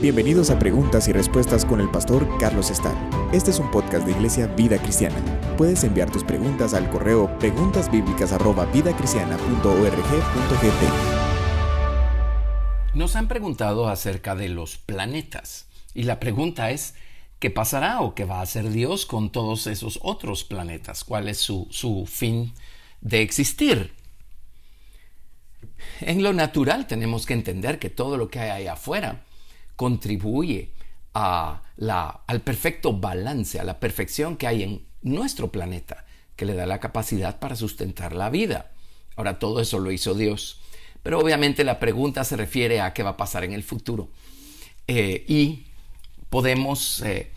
Bienvenidos a Preguntas y Respuestas con el pastor Carlos Estal. Este es un podcast de Iglesia Vida Cristiana. Puedes enviar tus preguntas al correo preguntasbiblicas@vidacristiana.org.gt. Nos han preguntado acerca de los planetas y la pregunta es ¿qué pasará o qué va a hacer Dios con todos esos otros planetas? ¿Cuál es su, su fin de existir? En lo natural tenemos que entender que todo lo que hay allá afuera contribuye al perfecto balance, a la perfección que hay en nuestro planeta, que le da la capacidad para sustentar la vida. Ahora, todo eso lo hizo Dios. Pero obviamente la pregunta se refiere a qué va a pasar en el futuro. Eh, y podemos eh,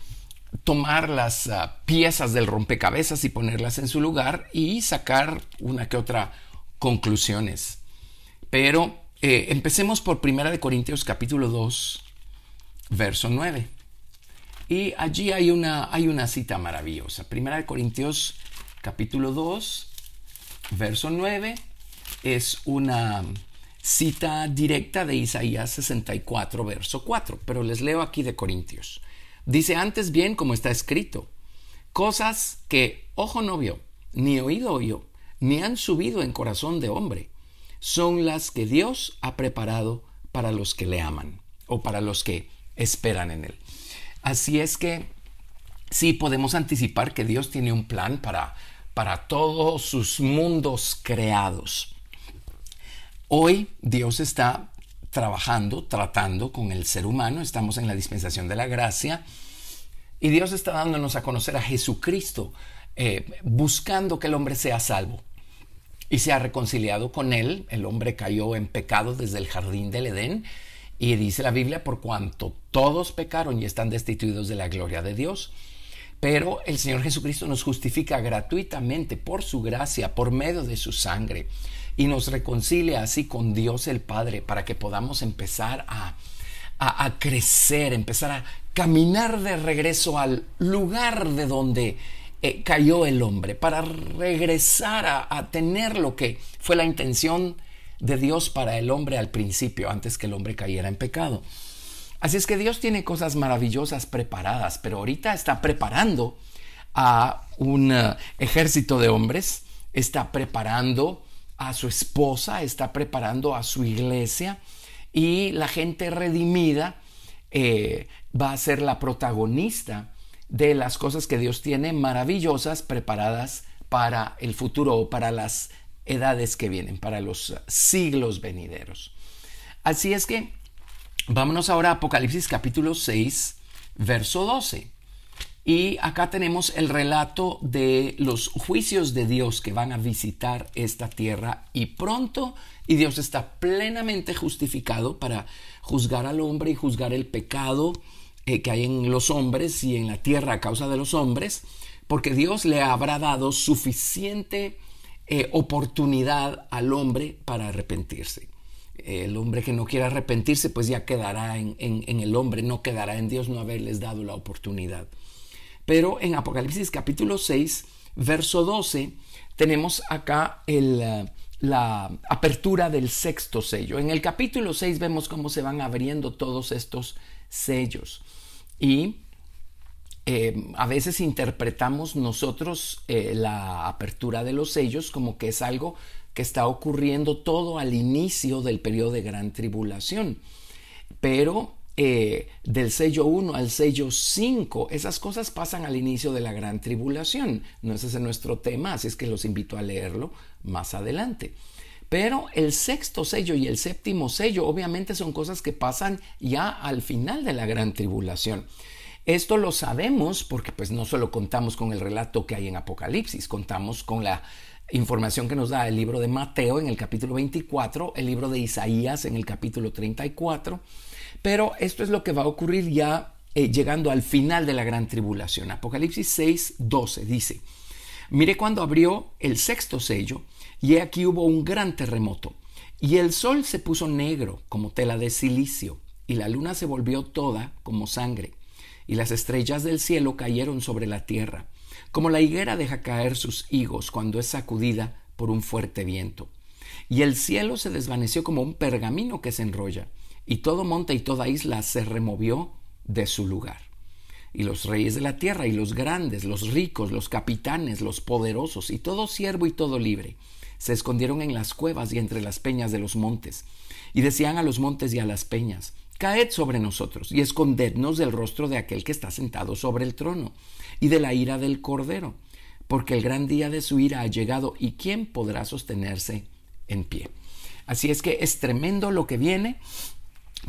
tomar las uh, piezas del rompecabezas y ponerlas en su lugar y sacar una que otra conclusiones. Pero eh, empecemos por 1 Corintios capítulo 2, verso 9. Y allí hay una, hay una cita maravillosa. Primera de Corintios capítulo 2, verso 9, es una cita directa de Isaías 64, verso 4, pero les leo aquí de Corintios. Dice antes bien como está escrito, cosas que ojo no vio, ni oído oyó, ni han subido en corazón de hombre, son las que Dios ha preparado para los que le aman o para los que esperan en Él. Así es que sí podemos anticipar que Dios tiene un plan para, para todos sus mundos creados. Hoy Dios está trabajando, tratando con el ser humano, estamos en la dispensación de la gracia y Dios está dándonos a conocer a Jesucristo, eh, buscando que el hombre sea salvo y se ha reconciliado con él. El hombre cayó en pecado desde el jardín del Edén y dice la Biblia, por cuanto todos pecaron y están destituidos de la gloria de Dios. Pero el Señor Jesucristo nos justifica gratuitamente por su gracia, por medio de su sangre, y nos reconcilia así con Dios el Padre para que podamos empezar a, a, crecer, empezar a caminar de regreso al lugar de donde eh, cayó el hombre, para regresar a, a tener lo que fue la intención de Dios para el hombre al principio, antes que el hombre cayera en pecado. Así es que Dios tiene cosas maravillosas preparadas, pero ahorita está preparando a un eh, ejército de hombres, está preparando a su esposa, está preparando a su iglesia y la gente redimida eh, va a ser la protagonista de las cosas que Dios tiene maravillosas preparadas para el futuro o para las edades que vienen, para los siglos venideros. Así es que vámonos ahora a Apocalipsis capítulo 6, verso 12. Y acá tenemos el relato de los juicios de Dios que van a visitar esta tierra y pronto, y Dios está plenamente justificado para juzgar al hombre y juzgar el pecado eh, que hay en los hombres y en la tierra a causa de los hombres, porque Dios le habrá dado suficiente eh, oportunidad al hombre para arrepentirse. El hombre que no quiera arrepentirse, pues ya quedará en, el hombre, no quedará en Dios no haberles dado la oportunidad. Pero en Apocalipsis capítulo 6, verso 12, tenemos acá el, la apertura del sexto sello. En el capítulo 6 vemos cómo se van abriendo todos estos sellos. Y eh, a veces interpretamos nosotros eh, la apertura de los sellos como que es algo que está ocurriendo todo al inicio del periodo de gran tribulación. Pero eh, del sello 1 al sello 5, esas cosas pasan al inicio de la gran tribulación. No ese es nuestro tema, así es que los invito a leerlo más adelante. Pero el sexto sello y el séptimo sello obviamente son cosas que pasan ya al final de la gran tribulación. Esto lo sabemos porque pues no solo contamos con el relato que hay en Apocalipsis, contamos con la información que nos da el libro de Mateo en el capítulo 24, el libro de Isaías en el capítulo 34, pero esto es lo que va a ocurrir ya eh, llegando al final de la gran tribulación. Apocalipsis 6, 12 dice, mire cuando abrió el sexto sello y aquí hubo un gran terremoto y el sol se puso negro como tela de silicio y la luna se volvió toda como sangre y las estrellas del cielo cayeron sobre la tierra, como la higuera deja caer sus higos cuando es sacudida por un fuerte viento. Y el cielo se desvaneció como un pergamino que se enrolla, y todo monte y toda isla se removió de su lugar. Y los reyes de la tierra y los grandes, los ricos, los capitanes, los poderosos y todo siervo y todo libre, se escondieron en las cuevas y entre las peñas de los montes, y decían a los montes y a las peñas, Caed sobre nosotros y escondednos del rostro de aquel que está sentado sobre el trono y de la ira del Cordero, porque el gran día de su ira ha llegado y quién podrá sostenerse en pie. Así es que es tremendo lo que viene,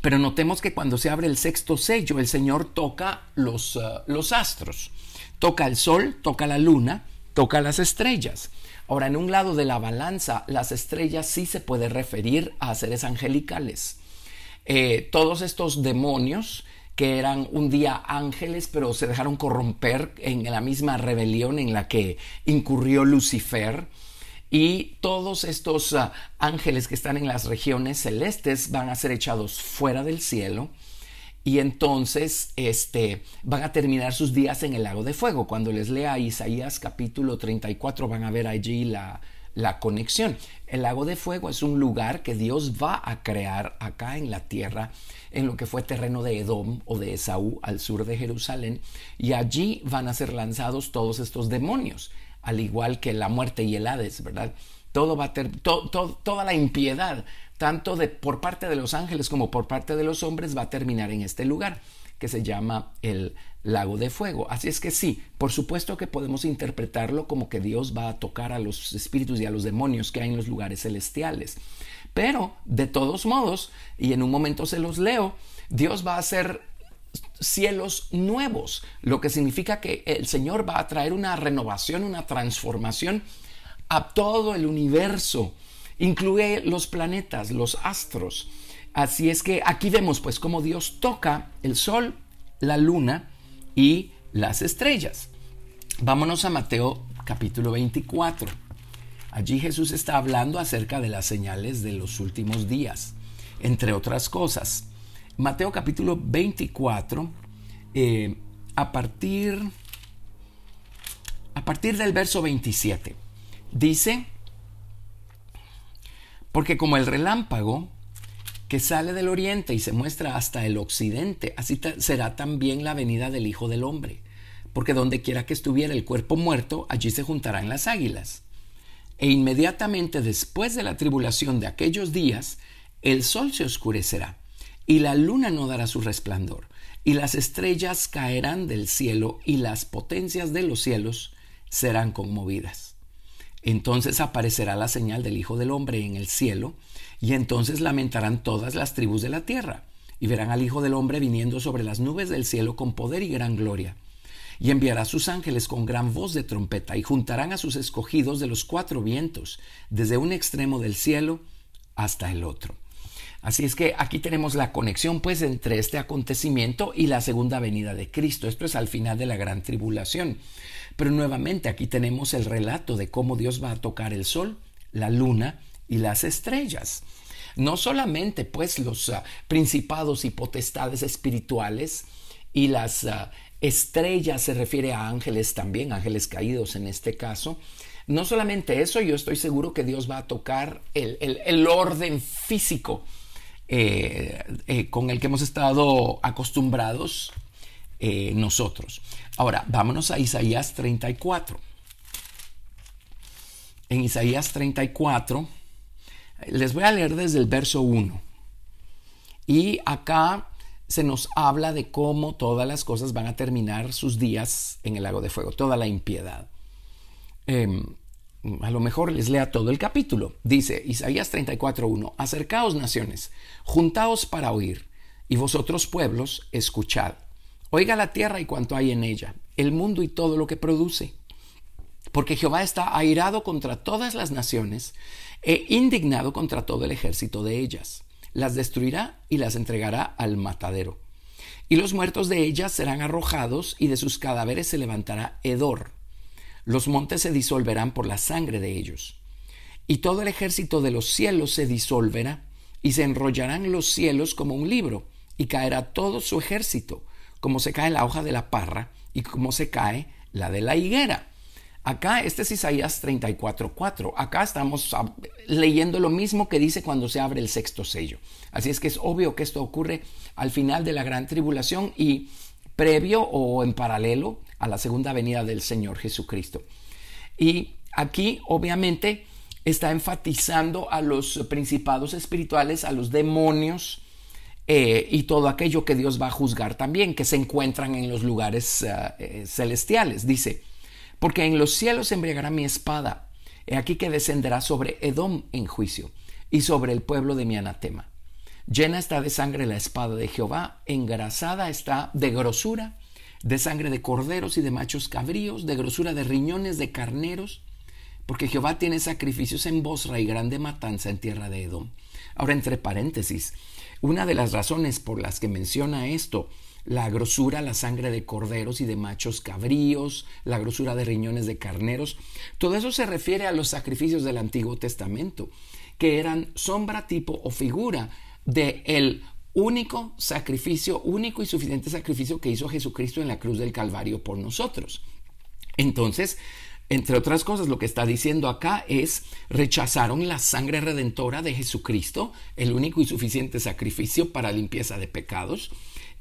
pero notemos que cuando se abre el sexto sello, el Señor toca los, uh, los astros, toca el sol, toca la luna, toca las estrellas. Ahora, en un lado de la balanza, las estrellas sí se puede referir a seres angelicales. Eh, todos estos demonios que eran un día ángeles, pero se dejaron corromper en la misma rebelión en la que incurrió Lucifer. Y todos estos ah, ángeles que están en las regiones celestes van a ser echados fuera del cielo y entonces este, van a terminar sus días en el lago de fuego. Cuando les lea Isaías capítulo 34 van a ver allí la, la conexión. El lago de fuego es un lugar que Dios va a crear acá en la tierra, en lo que fue terreno de Edom o de Esaú al sur de Jerusalén, y allí van a ser lanzados todos estos demonios, al igual que la muerte y el Hades, ¿verdad? Todo va a ter, toda la impiedad, tanto de, por parte de los ángeles como por parte de los hombres, va a terminar en este lugar que se llama el lago de fuego. Así es que sí, por supuesto que podemos interpretarlo como que Dios va a tocar a los espíritus y a los demonios que hay en los lugares celestiales. Pero, de todos modos, y en un momento se los leo, Dios va a hacer cielos nuevos, lo que significa que el Señor va a traer una renovación, una transformación a todo el universo. Incluye los planetas, los astros. Así es que aquí vemos pues cómo Dios toca el sol, la luna y las estrellas. Vámonos a Mateo capítulo 24. Allí Jesús está hablando acerca de las señales de los últimos días, entre otras cosas. Mateo capítulo 24, eh, a, partir, a partir del verso 27, dice, porque como el relámpago que sale del oriente y se muestra hasta el occidente, así será también la venida del Hijo del Hombre, porque donde quiera que estuviera el cuerpo muerto, allí se juntarán las águilas. E inmediatamente después de la tribulación de aquellos días, el sol se oscurecerá, y la luna no dará su resplandor, y las estrellas caerán del cielo, y las potencias de los cielos serán conmovidas. Entonces aparecerá la señal del Hijo del Hombre en el cielo, y entonces lamentarán todas las tribus de la tierra, y verán al Hijo del Hombre viniendo sobre las nubes del cielo con poder y gran gloria. Y enviará a sus ángeles con gran voz de trompeta, y juntarán a sus escogidos de los cuatro vientos, desde un extremo del cielo hasta el otro. Así es que aquí tenemos la conexión pues entre este acontecimiento y la segunda venida de Cristo. Esto es al final de la gran tribulación. Pero nuevamente aquí tenemos el relato de cómo Dios va a tocar el sol, la luna y las estrellas. No solamente pues los ah, principados y potestades espirituales y las ah, estrellas se refiere a ángeles también, ángeles caídos en este caso. No solamente eso, yo estoy seguro que Dios va a tocar el, orden físico eh, eh, con el que hemos estado acostumbrados eh, nosotros. Ahora, vámonos a Isaías 34. En Isaías 34 les voy a leer desde el verso 1. Y acá se nos habla de cómo todas las cosas van a terminar sus días en el lago de fuego, toda la impiedad. Em, a lo mejor les lea todo el capítulo. Dice Isaías 34.1, acercaos naciones, juntaos para oír, y vosotros pueblos, escuchad. Oiga la tierra y cuanto hay en ella, el mundo y todo lo que produce. Porque Jehová está airado contra todas las naciones He indignado contra todo el ejército de ellas. Las destruirá y las entregará al matadero. Y los muertos de ellas serán arrojados y de sus cadáveres se levantará hedor. Los montes se disolverán por la sangre de ellos. Y todo el ejército de los cielos se disolverá y se enrollarán los cielos como un libro y caerá todo su ejército, como se cae la hoja de la parra y como se cae la de la higuera. Acá, este es Isaías 34.4. Acá estamos leyendo lo mismo que dice cuando se abre el sexto sello. Así es que es obvio que esto ocurre al final de la gran tribulación y previo o en paralelo a la segunda venida del Señor Jesucristo. Y aquí, obviamente, está enfatizando a los principados espirituales, a los demonios, eh, y todo aquello que Dios va a juzgar también, que se encuentran en los lugares eh, celestiales. Dice, porque en los cielos embriagará mi espada, he aquí que descenderá sobre Edom en juicio, y sobre el pueblo de mi anatema. Llena está de sangre la espada de Jehová, engrasada está de grosura, de sangre de corderos y de machos cabríos, de grosura de riñones de carneros, porque Jehová tiene sacrificios en Bosra y grande matanza en tierra de Edom. Ahora, entre paréntesis, una de las razones por las que menciona esto, la grosura, la sangre de corderos y de machos cabríos, la grosura de riñones de carneros, todo eso se refiere a los sacrificios del Antiguo Testamento, que eran sombra, tipo o figura de el único sacrificio, único y suficiente sacrificio que hizo Jesucristo en la cruz del Calvario por nosotros. Entonces, entre otras cosas, lo que está diciendo acá es rechazaron la sangre redentora de Jesucristo, el único y suficiente sacrificio para limpieza de pecados.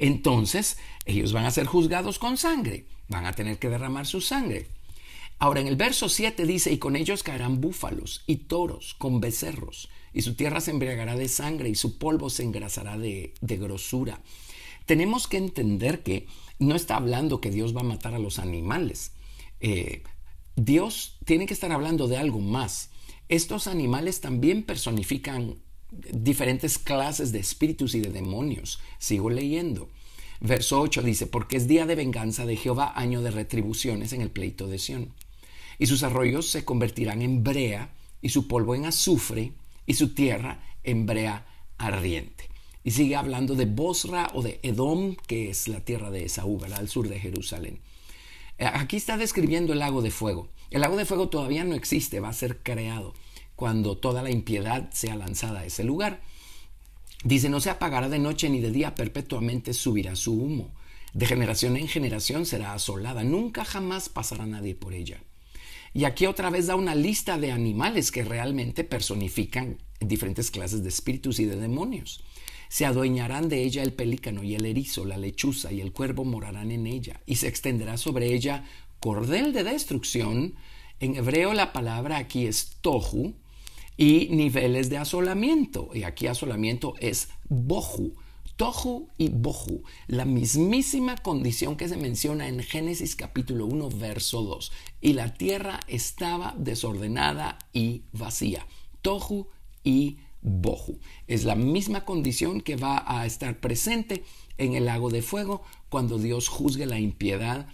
Entonces, ellos van a ser juzgados con sangre, van a tener que derramar su sangre. Ahora, en el verso 7 dice, y con ellos caerán búfalos y toros con becerros, y su tierra se embriagará de sangre, y su polvo se engrasará de, grosura. Tenemos que entender que no está hablando que Dios va a matar a los animales. Eh, Dios tiene que estar hablando de algo más. Estos animales también personifican diferentes clases de espíritus y de demonios. Sigo leyendo. Verso 8 dice, porque es día de venganza de Jehová, año de retribuciones en el pleito de Sión. Y sus arroyos se convertirán en brea, y su polvo en azufre, y su tierra en brea ardiente. Y sigue hablando de Bosra o de Edom, que es la tierra de Esaú, al sur de Jerusalén. Eh, aquí está describiendo el lago de fuego. El lago de fuego todavía no existe, va a ser creado cuando toda la impiedad sea lanzada a ese lugar. Dice, no se apagará de noche ni de día, perpetuamente subirá su humo. De generación en generación será asolada, nunca jamás pasará nadie por ella. Y aquí otra vez da una lista de animales que realmente personifican diferentes clases de espíritus y de demonios. Se adueñarán de ella el pelícano y el erizo, la lechuza y el cuervo morarán en ella, y se extenderá sobre ella cordel de destrucción. En hebreo la palabra aquí es tohu y niveles de asolamiento. Y aquí asolamiento es bohu. Tohu y bohu, la mismísima condición que se menciona en Génesis capítulo 1, verso 2. Y la tierra estaba desordenada y vacía. Tohu y bohu. Es la misma condición que va a estar presente en el lago de fuego cuando Dios juzgue la impiedad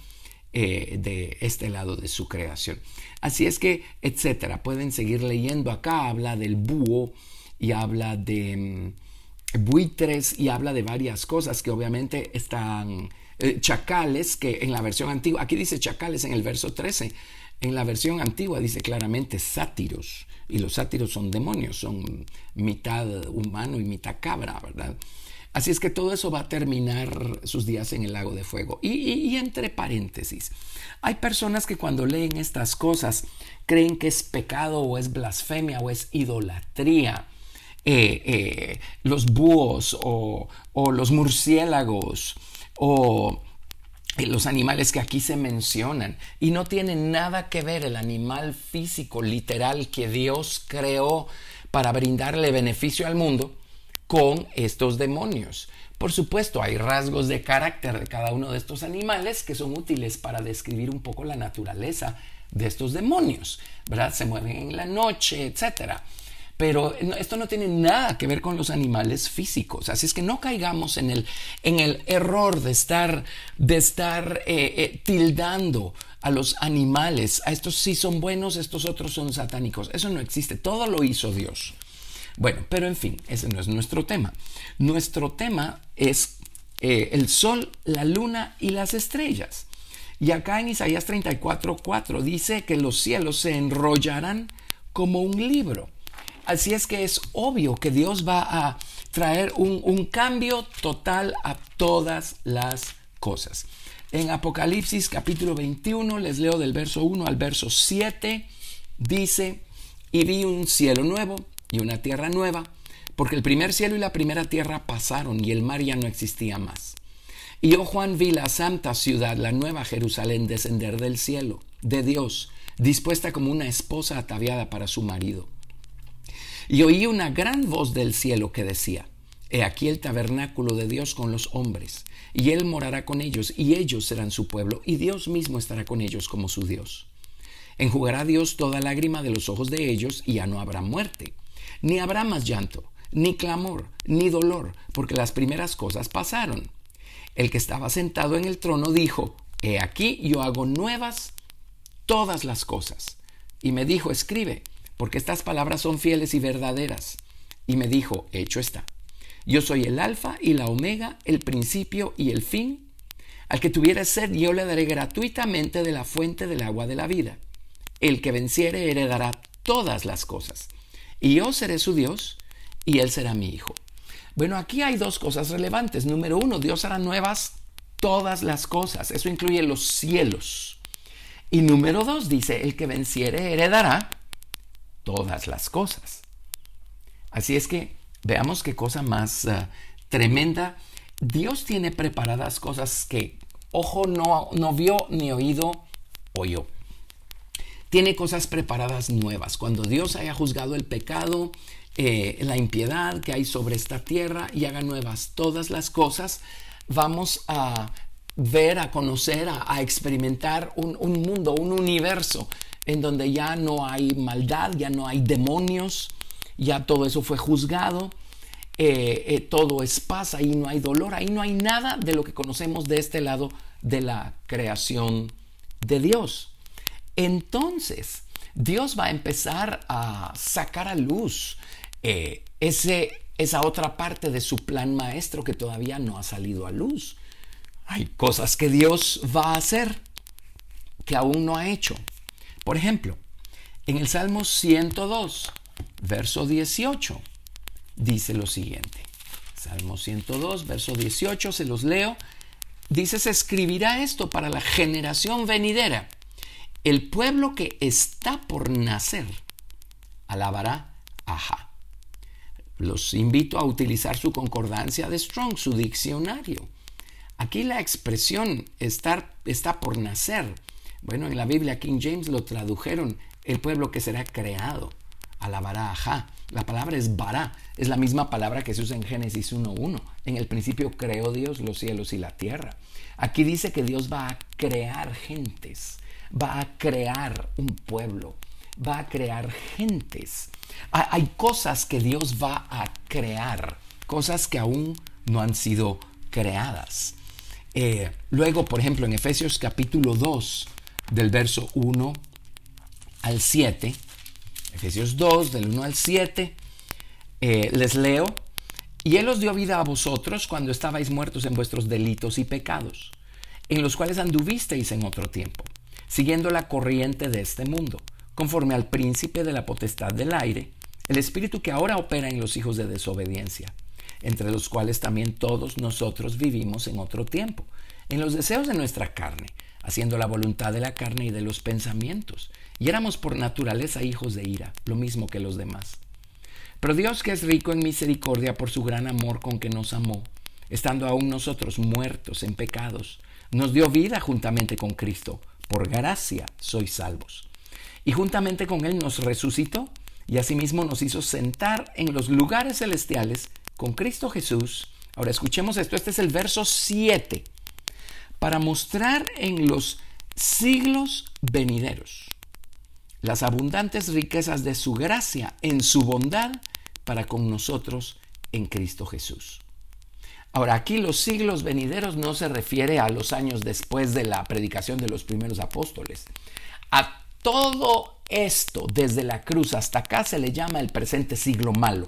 eh, de este lado de su creación. Así es que, etcétera, pueden seguir leyendo acá, habla del búho y habla de mm, buitres y habla de varias cosas que obviamente están eh, chacales, que en la versión antigua, aquí dice chacales en el verso 13, en la versión antigua dice claramente sátiros, y los sátiros son demonios, son mitad humano y mitad cabra, ¿verdad? Así es que todo eso va a terminar sus días en el lago de fuego. Y, entre paréntesis, hay personas que cuando leen estas cosas creen que es pecado o es blasfemia o es idolatría. Eh, eh, los búhos o, o los murciélagos o los animales que aquí se mencionan y no tiene nada que ver el animal físico literal que Dios creó para brindarle beneficio al mundo con estos demonios. Por supuesto, hay rasgos de carácter de cada uno de estos animales que son útiles para describir un poco la naturaleza de estos demonios, ¿verdad? Se mueven en la noche, etcétera pero esto no tiene nada que ver con los animales físicos. Así es que no caigamos en el, en el error de estar, de estar eh, eh, tildando a los animales. A estos sí son buenos, estos otros son satánicos. Eso no existe. Todo lo hizo Dios. Bueno, pero en fin, ese no es nuestro tema. Nuestro tema es eh, el sol, la luna y las estrellas. Y acá en Isaías 34:4 dice que los cielos se enrollarán como un libro. Así es que es obvio que Dios va a traer un, cambio total a todas las cosas. En Apocalipsis capítulo 21, les leo del verso 1 al verso 7, dice, y vi un cielo nuevo y una tierra nueva, porque el primer cielo y la primera tierra pasaron y el mar ya no existía más. Y yo, Juan, vi la santa ciudad, la nueva Jerusalén, descender del cielo, de Dios, dispuesta como una esposa ataviada para su marido. Y oí una gran voz del cielo que decía, He aquí el tabernáculo de Dios con los hombres, y Él morará con ellos, y ellos serán su pueblo, y Dios mismo estará con ellos como su Dios. Enjugará Dios toda lágrima de los ojos de ellos, y ya no habrá muerte, ni habrá más llanto, ni clamor, ni dolor, porque las primeras cosas pasaron. El que estaba sentado en el trono dijo, He aquí yo hago nuevas todas las cosas. Y me dijo, escribe, porque estas palabras son fieles y verdaderas. Y me dijo, hecho está. Yo soy el alfa y la omega, el principio y el fin. Al que tuviera sed, yo le daré gratuitamente de la fuente del agua de la vida. El que venciere heredará todas las cosas. Y yo seré su Dios y él será mi hijo. Bueno, aquí hay dos cosas relevantes. Número uno, Dios hará nuevas todas las cosas. Eso incluye los cielos. Y número dos, dice, el que venciere heredará todas las cosas. Así es que veamos qué cosa más eh, tremenda. Dios tiene preparadas cosas que ojo no, no vio ni oído oyó. Tiene cosas preparadas nuevas. Cuando Dios haya juzgado el pecado, eh, la impiedad que hay sobre esta tierra y haga nuevas todas las cosas, vamos a ver, a conocer, a, experimentar un, mundo, un universo en donde ya no hay maldad, ya no hay demonios, ya todo eso fue juzgado, eh, eh, todo es paz, ahí no hay dolor, ahí no hay nada de lo que conocemos de este lado de la creación de Dios. Entonces, Dios va a empezar a sacar a luz eh, ese, esa otra parte de su plan maestro que todavía no ha salido a luz. Hay cosas que Dios va a hacer que aún no ha hecho. Por ejemplo, en el Salmo 102, verso 18, dice lo siguiente. Salmo 102, verso 18, se los leo. Dice, se escribirá esto para la generación venidera. El pueblo que está por nacer alabará a los invito a utilizar su concordancia de Strong, su diccionario. Aquí la expresión estar, está por nacer. Bueno, en la Biblia King James lo tradujeron el pueblo que será creado. Alabará ajá. La palabra es bará. Es la misma palabra que se usa en Génesis 1.1. En el principio creó Dios los cielos y la tierra. Aquí dice que Dios va a crear gentes. Va a crear un pueblo. Va a crear gentes. Hay cosas que Dios va a crear, cosas que aún no han sido creadas. Eh, luego, por ejemplo, en Efesios capítulo 2, del verso 1 al 7, Efesios 2, del 1 al 7, eh, les leo, y Él os dio vida a vosotros cuando estabais muertos en vuestros delitos y pecados, en los cuales anduvisteis en otro tiempo, siguiendo la corriente de este mundo conforme al príncipe de la potestad del aire, el espíritu que ahora opera en los hijos de desobediencia, entre los cuales también todos nosotros vivimos en otro tiempo, en los deseos de nuestra carne, haciendo la voluntad de la carne y de los pensamientos, y éramos por naturaleza hijos de ira, lo mismo que los demás. Pero Dios que es rico en misericordia por su gran amor con que nos amó, estando aún nosotros muertos en pecados, nos dio vida juntamente con Cristo, por gracia sois salvos y juntamente con Él nos resucitó y asimismo nos hizo sentar en los lugares celestiales con Cristo Jesús. Ahora escuchemos esto, este es el verso 7, para mostrar en los siglos venideros las abundantes riquezas de su gracia en su bondad para con nosotros en Cristo Jesús. Ahora, aquí los siglos venideros no se refiere a los años después de la predicación de los primeros apóstoles. A todo esto, desde la cruz hasta acá, se le llama el presente siglo malo.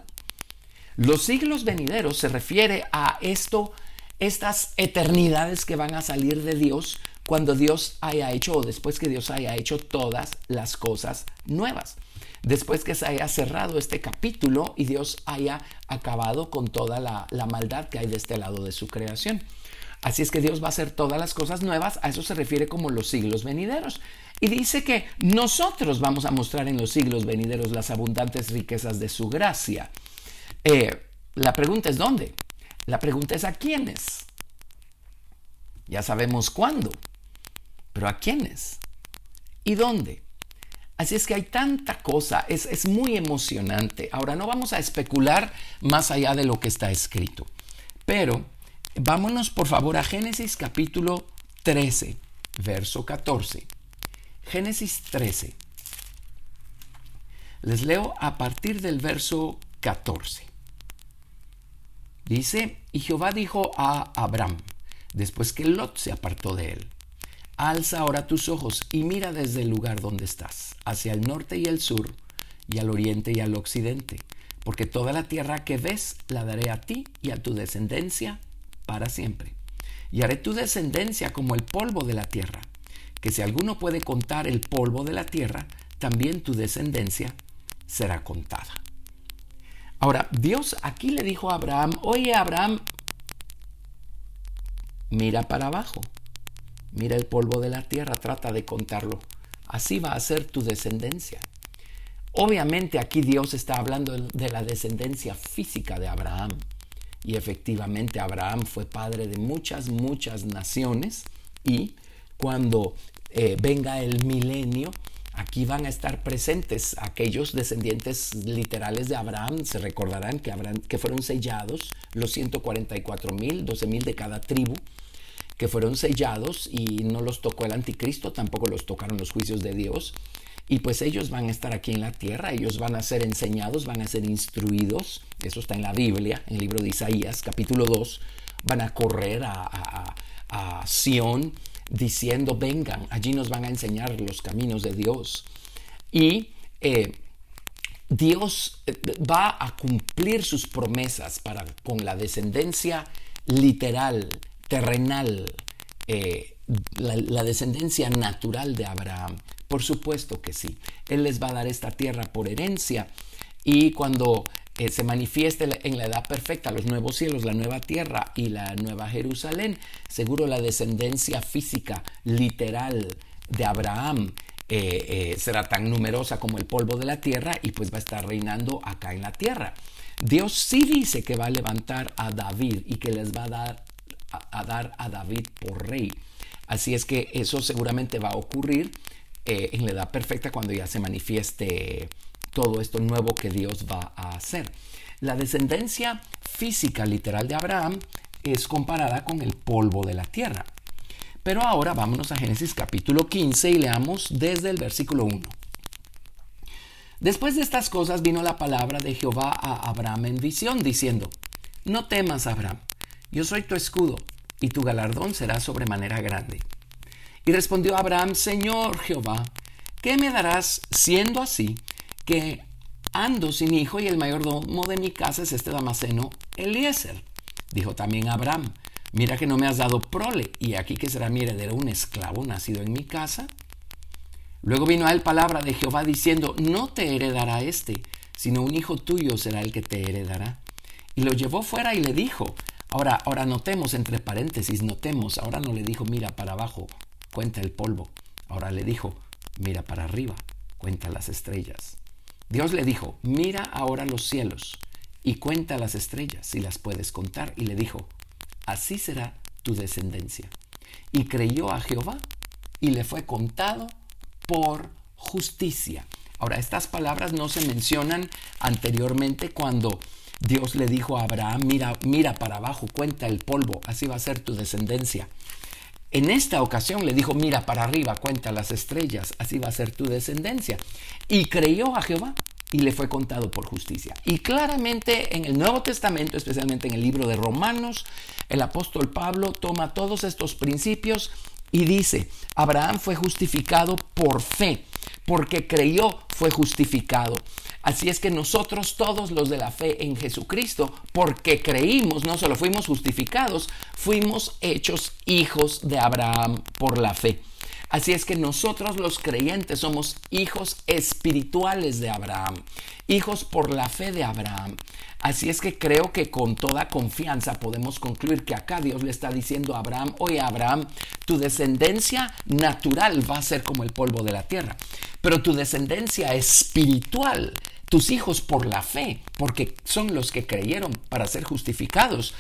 Los siglos venideros se refiere a esto, estas eternidades que van a salir de Dios cuando Dios haya hecho o después que Dios haya hecho todas las cosas nuevas. Después que se haya cerrado este capítulo y Dios haya acabado con toda la, maldad que hay de este lado de su creación. Así es que Dios va a hacer todas las cosas nuevas, a eso se refiere como los siglos venideros. Y dice que nosotros vamos a mostrar en los siglos venideros las abundantes riquezas de su gracia. Eh, la pregunta es dónde. La pregunta es a quiénes. Ya sabemos cuándo, pero a quiénes y dónde. Así es que hay tanta cosa, es, es, muy emocionante. Ahora no vamos a especular más allá de lo que está escrito, pero vámonos por favor a Génesis capítulo 13, verso 14. Génesis 13. Les leo a partir del verso 14. Dice, y Jehová dijo a Abraham, después que Lot se apartó de él, alza ahora tus ojos y mira desde el lugar donde estás, hacia el norte y el sur, y al oriente y al occidente, porque toda la tierra que ves la daré a ti y a tu descendencia para siempre. Y haré tu descendencia como el polvo de la tierra, que si alguno puede contar el polvo de la tierra, también tu descendencia será contada. Ahora, Dios aquí le dijo a Abraham, oye Abraham, mira para abajo, mira el polvo de la tierra, trata de contarlo. Así va a ser tu descendencia. Obviamente aquí Dios está hablando de la descendencia física de Abraham. Y efectivamente Abraham fue padre de muchas, muchas naciones. Y cuando eh, venga el milenio, Aquí van a estar presentes aquellos descendientes literales de Abraham. Se recordarán que, que fueron sellados los 144 mil, 12 mil de cada tribu, que fueron sellados y no los tocó el anticristo, tampoco los tocaron los juicios de Dios. Y pues ellos van a estar aquí en la tierra, ellos van a ser enseñados, van a ser instruidos. Eso está en la Biblia, en el libro de Isaías, capítulo 2. Van a correr a, a, a Sión diciendo, vengan, allí nos van a enseñar los caminos de Dios. Y eh, Dios eh, va a cumplir sus promesas para, con la descendencia literal, terrenal, eh, la, descendencia natural de Abraham. Por supuesto que sí. Él les va a dar esta tierra por herencia. Y cuando se manifieste en la edad perfecta, los nuevos cielos, la nueva tierra y la nueva Jerusalén. Seguro la descendencia física, literal de Abraham eh, eh, será tan numerosa como el polvo de la tierra y pues va a estar reinando acá en la tierra. Dios sí dice que va a levantar a David y que les va a dar a, dar a David por rey. Así es que eso seguramente va a ocurrir eh, en la edad perfecta cuando ya se manifieste todo esto nuevo que Dios va a hacer. La descendencia física literal de Abraham es comparada con el polvo de la tierra. Pero ahora vámonos a Génesis capítulo 15 y leamos desde el versículo 1. Después de estas cosas vino la palabra de Jehová a Abraham en visión, diciendo, No temas, Abraham, yo soy tu escudo, y tu galardón será sobremanera grande. Y respondió Abraham, Señor Jehová, ¿qué me darás siendo así que ando sin hijo y el mayordomo de mi casa es este Damaseno Eliezer. Dijo también Abraham, mira que no me has dado prole, y aquí que será mi heredero un esclavo nacido en mi casa. Luego vino a él palabra de Jehová diciendo, no te heredará este, sino un hijo tuyo será el que te heredará. Y lo llevó fuera y le dijo, ahora, ahora notemos entre paréntesis, notemos, ahora no le dijo, mira para abajo, cuenta el polvo, ahora le dijo, mira para arriba, cuenta las estrellas. Dios le dijo, mira ahora los cielos y cuenta las estrellas si las puedes contar. Y le dijo, así será tu descendencia. Y creyó a Jehová y le fue contado por justicia. Ahora, estas palabras no se mencionan anteriormente cuando Dios le dijo a Abraham, mira, mira para abajo, cuenta el polvo, así va a ser tu descendencia. En esta ocasión le dijo, mira para arriba, cuenta las estrellas, así va a ser tu descendencia. Y creyó a Jehová y le fue contado por justicia. Y claramente en el Nuevo Testamento, especialmente en el libro de Romanos, el apóstol Pablo toma todos estos principios y dice, Abraham fue justificado por fe, porque creyó fue justificado. Así es que nosotros todos los de la fe en Jesucristo, porque creímos, no solo fuimos justificados, fuimos hechos hijos de Abraham por la fe. Así es que nosotros los creyentes somos hijos espirituales de Abraham, hijos por la fe de Abraham. Así es que creo que con toda confianza podemos concluir que acá Dios le está diciendo a Abraham, oye Abraham, tu descendencia natural va a ser como el polvo de la tierra, pero tu descendencia espiritual tus hijos por la fe, porque son los que creyeron para ser justificados,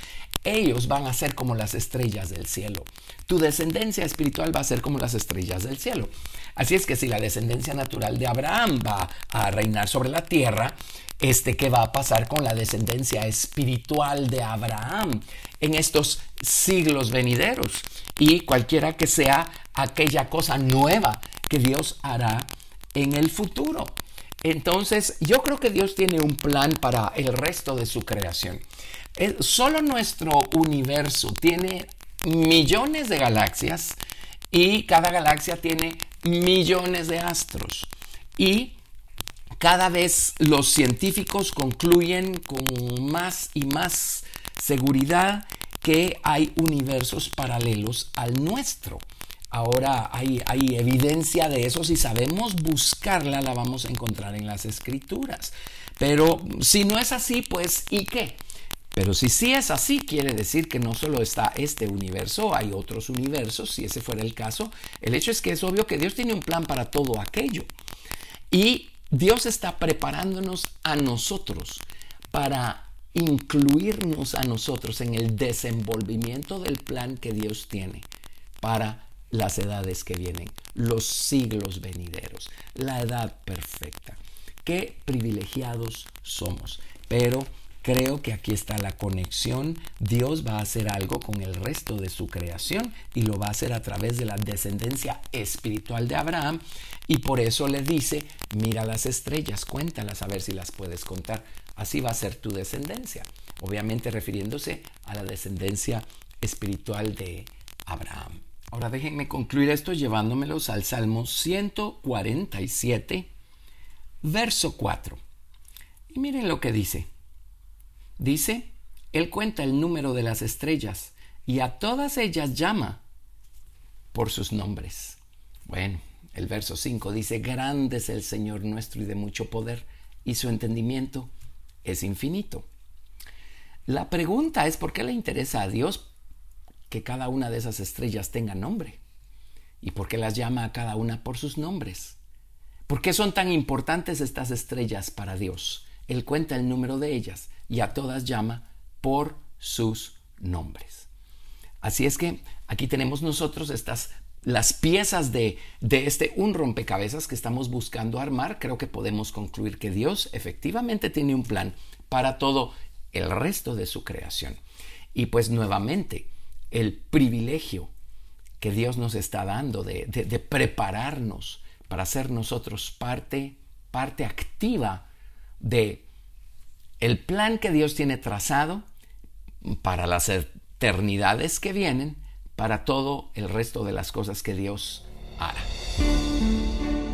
ellos van a ser como las estrellas del cielo. Tu descendencia espiritual va a ser como las estrellas del cielo. Así es que si la descendencia natural de Abraham va a reinar sobre la tierra, este qué va a pasar con la descendencia espiritual de Abraham en estos siglos venideros y cualquiera que sea aquella cosa nueva que Dios hará en el futuro. Entonces, yo creo que Dios tiene un plan para el resto de su creación. Solo nuestro universo tiene millones de galaxias y cada galaxia tiene millones de astros. Y cada vez los científicos concluyen con más y más seguridad que hay universos paralelos al nuestro. Ahora hay, hay, evidencia de eso. Si sabemos buscarla, la vamos a encontrar en las escrituras. Pero si no es así, pues ¿y qué? Pero si sí es así, quiere decir que no solo está este universo, hay otros universos, si ese fuera el caso. El hecho es que es obvio que Dios tiene un plan para todo aquello. Y Dios está preparándonos a nosotros para incluirnos a nosotros en el desenvolvimiento del plan que Dios tiene para las edades que vienen, los siglos venideros, la edad perfecta. Qué privilegiados somos. Pero Creo que aquí está la conexión. Dios va a hacer algo con el resto de su creación y lo va a hacer a través de la descendencia espiritual de Abraham. Y por eso le dice, mira las estrellas, cuéntalas a ver si las puedes contar. Así va a ser tu descendencia. Obviamente refiriéndose a la descendencia espiritual de Abraham. Ahora déjenme concluir esto llevándomelos al Salmo 147, verso 4. Y miren lo que dice. Dice, Él cuenta el número de las estrellas y a todas ellas llama por sus nombres. Bueno, el verso 5 dice, grande es el Señor nuestro y de mucho poder, y su entendimiento es infinito. La pregunta es, ¿por qué le interesa a Dios que cada una de esas estrellas tenga nombre? ¿Y por qué las llama a cada una por sus nombres? ¿Por qué son tan importantes estas estrellas para Dios? Él cuenta el número de ellas y a todas llama por sus nombres. Así es que aquí tenemos nosotros estas las piezas de, de, este un rompecabezas que estamos buscando armar, creo que podemos concluir que Dios efectivamente tiene un plan para todo el resto de su creación. Y pues nuevamente, el privilegio que Dios nos está dando de, prepararnos para ser nosotros parte, parte activa de el plan que Dios tiene trazado para las eternidades que vienen, para todo el resto de las cosas que Dios hará.